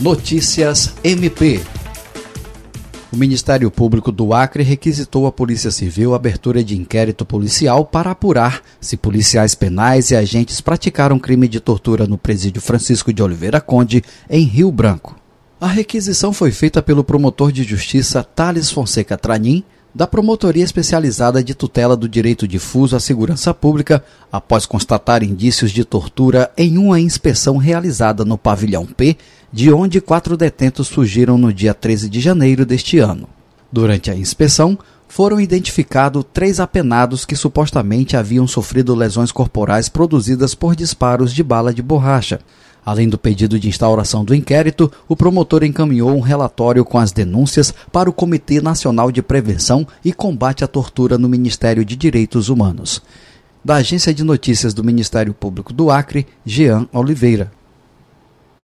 Notícias MP. O Ministério Público do Acre requisitou à Polícia Civil a abertura de inquérito policial para apurar se policiais penais e agentes praticaram crime de tortura no presídio Francisco de Oliveira Conde, em Rio Branco. A requisição foi feita pelo promotor de justiça Thales Fonseca Tranim, da Promotoria Especializada de Tutela do Direito Difuso à Segurança Pública, após constatar indícios de tortura em uma inspeção realizada no pavilhão P, de onde quatro detentos fugiram no dia 13 de janeiro deste ano. Durante a inspeção, foram identificados três apenados que supostamente haviam sofrido lesões corporais produzidas por disparos de bala de borracha. Além do pedido de instauração do inquérito, o promotor encaminhou um relatório com as denúncias para o Comitê Nacional de Prevenção e Combate à Tortura no Ministério de Direitos Humanos. Da Agência de Notícias do Ministério Público do Acre, Jean Oliveira.